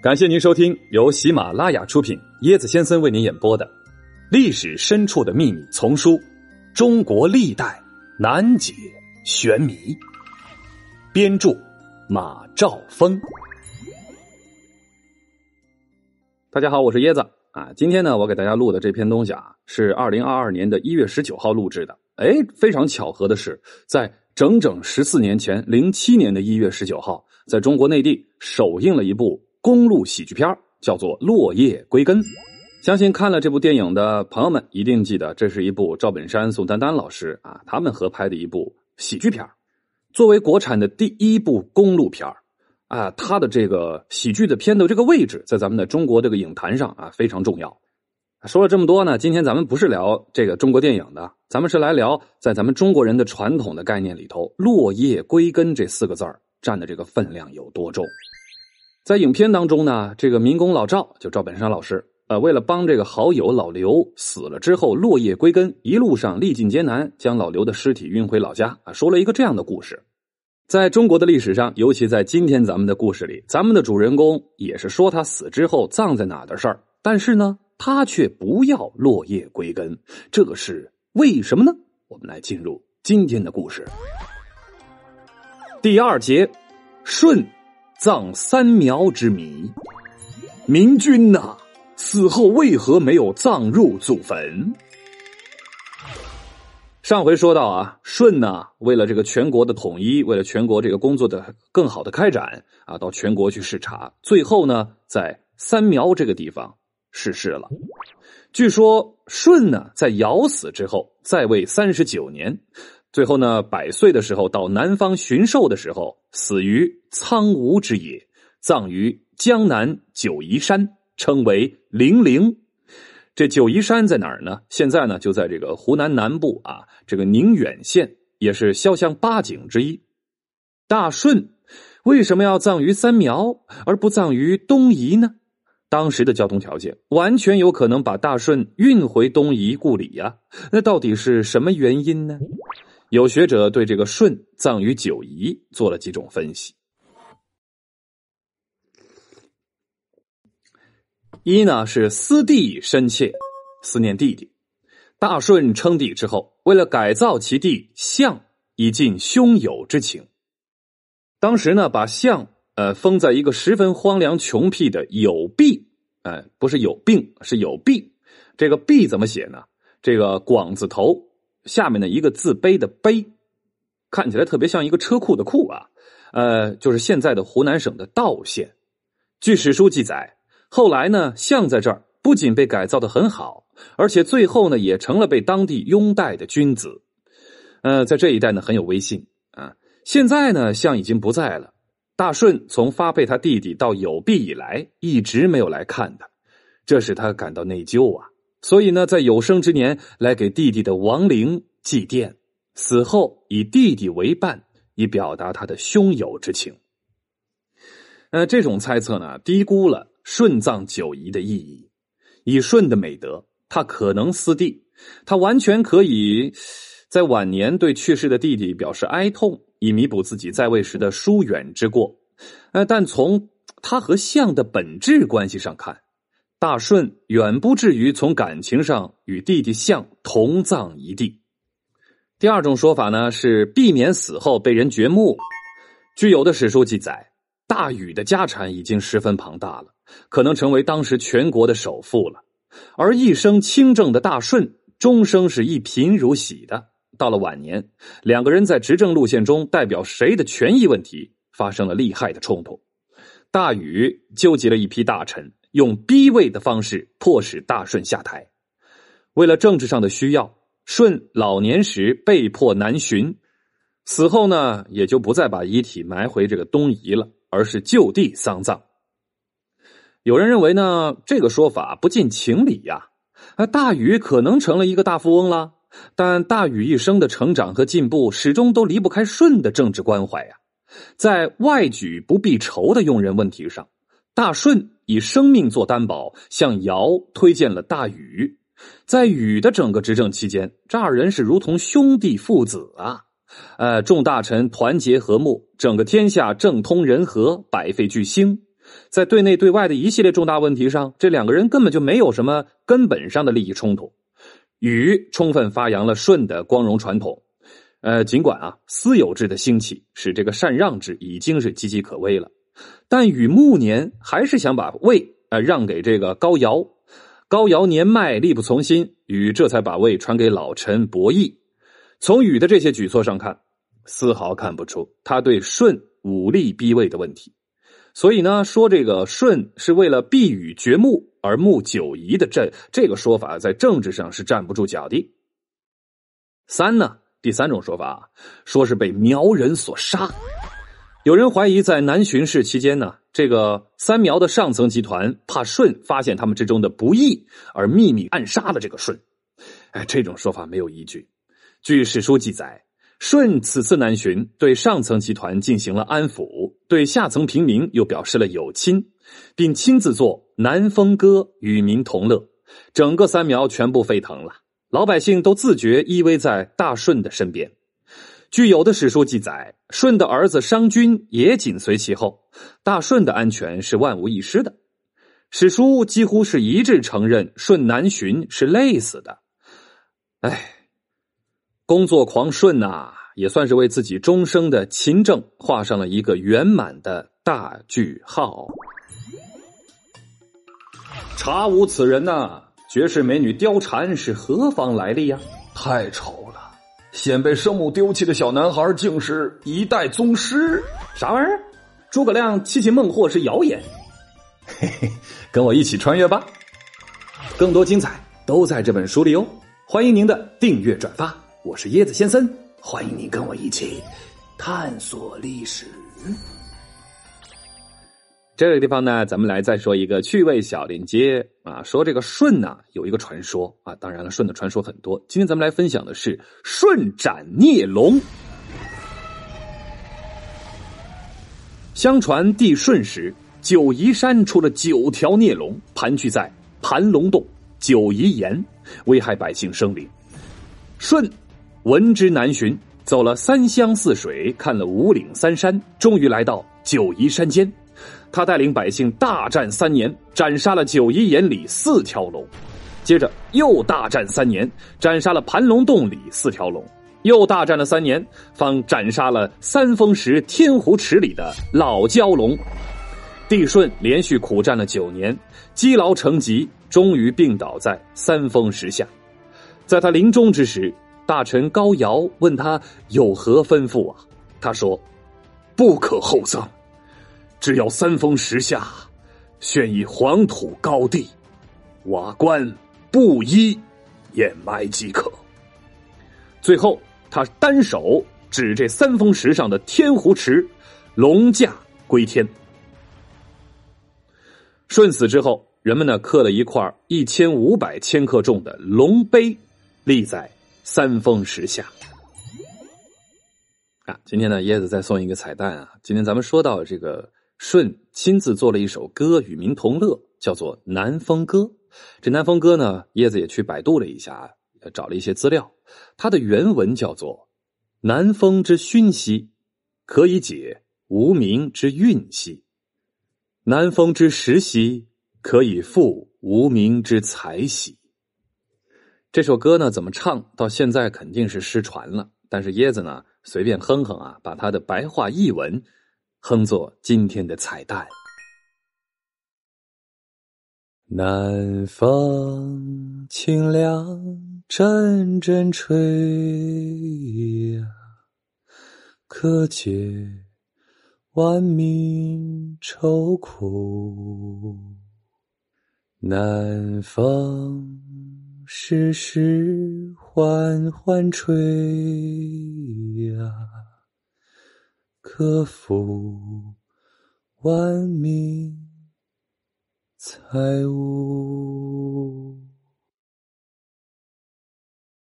感谢您收听由喜马拉雅出品、椰子先生为您演播的《历史深处的秘密》丛书《中国历代难解玄谜》，编著马兆峰。大家好，我是椰子啊。今天呢，我给大家录的这篇东西啊，是二零二二年的一月十九号录制的。哎，非常巧合的是，在整整十四年前，零七年的一月十九号，在中国内地首映了一部。公路喜剧片叫做《落叶归根》，相信看了这部电影的朋友们一定记得，这是一部赵本山、宋丹丹老师啊他们合拍的一部喜剧片作为国产的第一部公路片啊，它的这个喜剧的片的这个位置，在咱们的中国这个影坛上啊非常重要。说了这么多呢，今天咱们不是聊这个中国电影的，咱们是来聊在咱们中国人的传统的概念里头，“落叶归根”这四个字占的这个分量有多重。在影片当中呢，这个民工老赵就赵本山老师，呃，为了帮这个好友老刘死了之后落叶归根，一路上历尽艰难，将老刘的尸体运回老家啊，说了一个这样的故事。在中国的历史上，尤其在今天咱们的故事里，咱们的主人公也是说他死之后葬在哪的事儿，但是呢，他却不要落叶归根，这是为什么呢？我们来进入今天的故事。第二节，舜。葬三苗之谜，明君呐，死后为何没有葬入祖坟？上回说到啊，舜呢，为了这个全国的统一，为了全国这个工作的更好的开展啊，到全国去视察，最后呢，在三苗这个地方逝世了。据说舜呢，在尧死之后，在位三十九年。最后呢，百岁的时候到南方巡狩的时候，死于苍梧之野，葬于江南九嶷山，称为陵陵。这九嶷山在哪儿呢？现在呢，就在这个湖南南部啊，这个宁远县，也是潇湘八景之一。大顺为什么要葬于三苗而不葬于东夷呢？当时的交通条件完全有可能把大顺运回东夷故里呀。那到底是什么原因呢？有学者对这个舜葬于九夷做了几种分析：一呢是思弟深切，思念弟弟。大舜称帝之后，为了改造其弟象，以尽兄友之情。当时呢，把象呃封在一个十分荒凉穷僻的有弊，哎，不是有病，是有弊。这个弊怎么写呢？这个广字头。下面的一个字碑的碑，看起来特别像一个车库的库啊，呃，就是现在的湖南省的道县。据史书记载，后来呢，像在这儿不仅被改造的很好，而且最后呢，也成了被当地拥戴的君子。呃，在这一带呢，很有威信啊。现在呢，像已经不在了。大顺从发配他弟弟到有毕以来，一直没有来看他，这使他感到内疚啊。所以呢，在有生之年来给弟弟的亡灵祭奠，死后以弟弟为伴，以表达他的兄友之情。呃，这种猜测呢，低估了顺葬九夷的意义。以顺的美德，他可能思弟，他完全可以在晚年对去世的弟弟表示哀痛，以弥补自己在位时的疏远之过。呃，但从他和相的本质关系上看。大顺远不至于从感情上与弟弟象同葬一地。第二种说法呢，是避免死后被人掘墓。据有的史书记载，大禹的家产已经十分庞大了，可能成为当时全国的首富了。而一生清正的大顺，终生是一贫如洗的。到了晚年，两个人在执政路线中代表谁的权益问题发生了厉害的冲突。大禹纠集了一批大臣。用逼位的方式迫使大顺下台，为了政治上的需要，舜老年时被迫南巡，死后呢也就不再把遗体埋回这个东夷了，而是就地丧葬。有人认为呢，这个说法不近情理呀。啊，大禹可能成了一个大富翁了，但大禹一生的成长和进步始终都离不开舜的政治关怀呀。在外举不避仇的用人问题上。大顺以生命做担保，向尧推荐了大禹。在禹的整个执政期间，这二人是如同兄弟父子啊！呃，众大臣团结和睦，整个天下政通人和，百废俱兴。在对内对外的一系列重大问题上，这两个人根本就没有什么根本上的利益冲突。禹充分发扬了舜的光荣传统。呃，尽管啊，私有制的兴起使这个禅让制已经是岌岌可危了，但禹暮年还是想把位呃让给这个高尧。高尧年迈力不从心，禹这才把位传给老臣伯益。从禹的这些举措上看，丝毫看不出他对舜武力逼位的问题。所以呢，说这个舜是为了避禹掘墓而牧九夷的朕这个说法，在政治上是站不住脚的。三呢？第三种说法，说是被苗人所杀。有人怀疑，在南巡视期间呢，这个三苗的上层集团怕舜发现他们之中的不义，而秘密暗杀了这个舜。哎，这种说法没有依据。据史书记载，舜此次南巡，对上层集团进行了安抚，对下层平民又表示了友亲，并亲自作《南风歌》与民同乐，整个三苗全部沸腾了。老百姓都自觉依偎在大舜的身边。据有的史书记载，舜的儿子商均也紧随其后。大舜的安全是万无一失的。史书几乎是一致承认舜南巡是累死的。哎，工作狂舜呐，也算是为自己终生的勤政画上了一个圆满的大句号。查无此人呐！绝世美女貂蝉是何方来历呀？太丑！先被生母丢弃的小男孩，竟是一代宗师？啥玩意儿？诸葛亮七擒孟获是谣言？嘿嘿，跟我一起穿越吧！更多精彩都在这本书里哦！欢迎您的订阅转发，我是椰子先生，欢迎您跟我一起探索历史。这个地方呢，咱们来再说一个趣味小链接啊，说这个舜呢有一个传说啊，当然了，舜的传说很多。今天咱们来分享的是舜斩孽龙。相传帝舜时，九夷山出了九条孽龙，盘踞在盘龙洞、九夷岩，危害百姓生灵。舜闻之难寻，走了三湘四水，看了五岭三山，终于来到九夷山间。他带领百姓大战三年，斩杀了九夷眼里四条龙，接着又大战三年，斩杀了盘龙洞里四条龙，又大战了三年，方斩杀了三峰石天湖池里的老蛟龙。帝舜连续苦战了九年，积劳成疾，终于病倒在三峰石下。在他临终之时，大臣高尧问他有何吩咐啊？他说：“不可厚葬。”只要三峰石下，悬以黄土高地，瓦棺布衣，掩埋即可。最后，他单手指这三峰石上的天湖池，龙驾归天。舜死之后，人们呢刻了一块一千五百千克重的龙碑，立在三峰石下。啊，今天呢，椰子再送一个彩蛋啊！今天咱们说到这个。舜亲自做了一首歌与民同乐，叫做《南风歌》。这《南风歌》呢，叶子也去百度了一下，找了一些资料。它的原文叫做：“南风之熏兮，可以解无名之韵兮；南风之时兮，可以复无名之才兮。”这首歌呢，怎么唱到现在肯定是失传了。但是椰子呢，随便哼哼啊，把它的白话译文。哼作今天的彩蛋。南风清凉阵阵吹呀，可解万民愁苦。南风时时缓缓吹呀。可抚万民财物。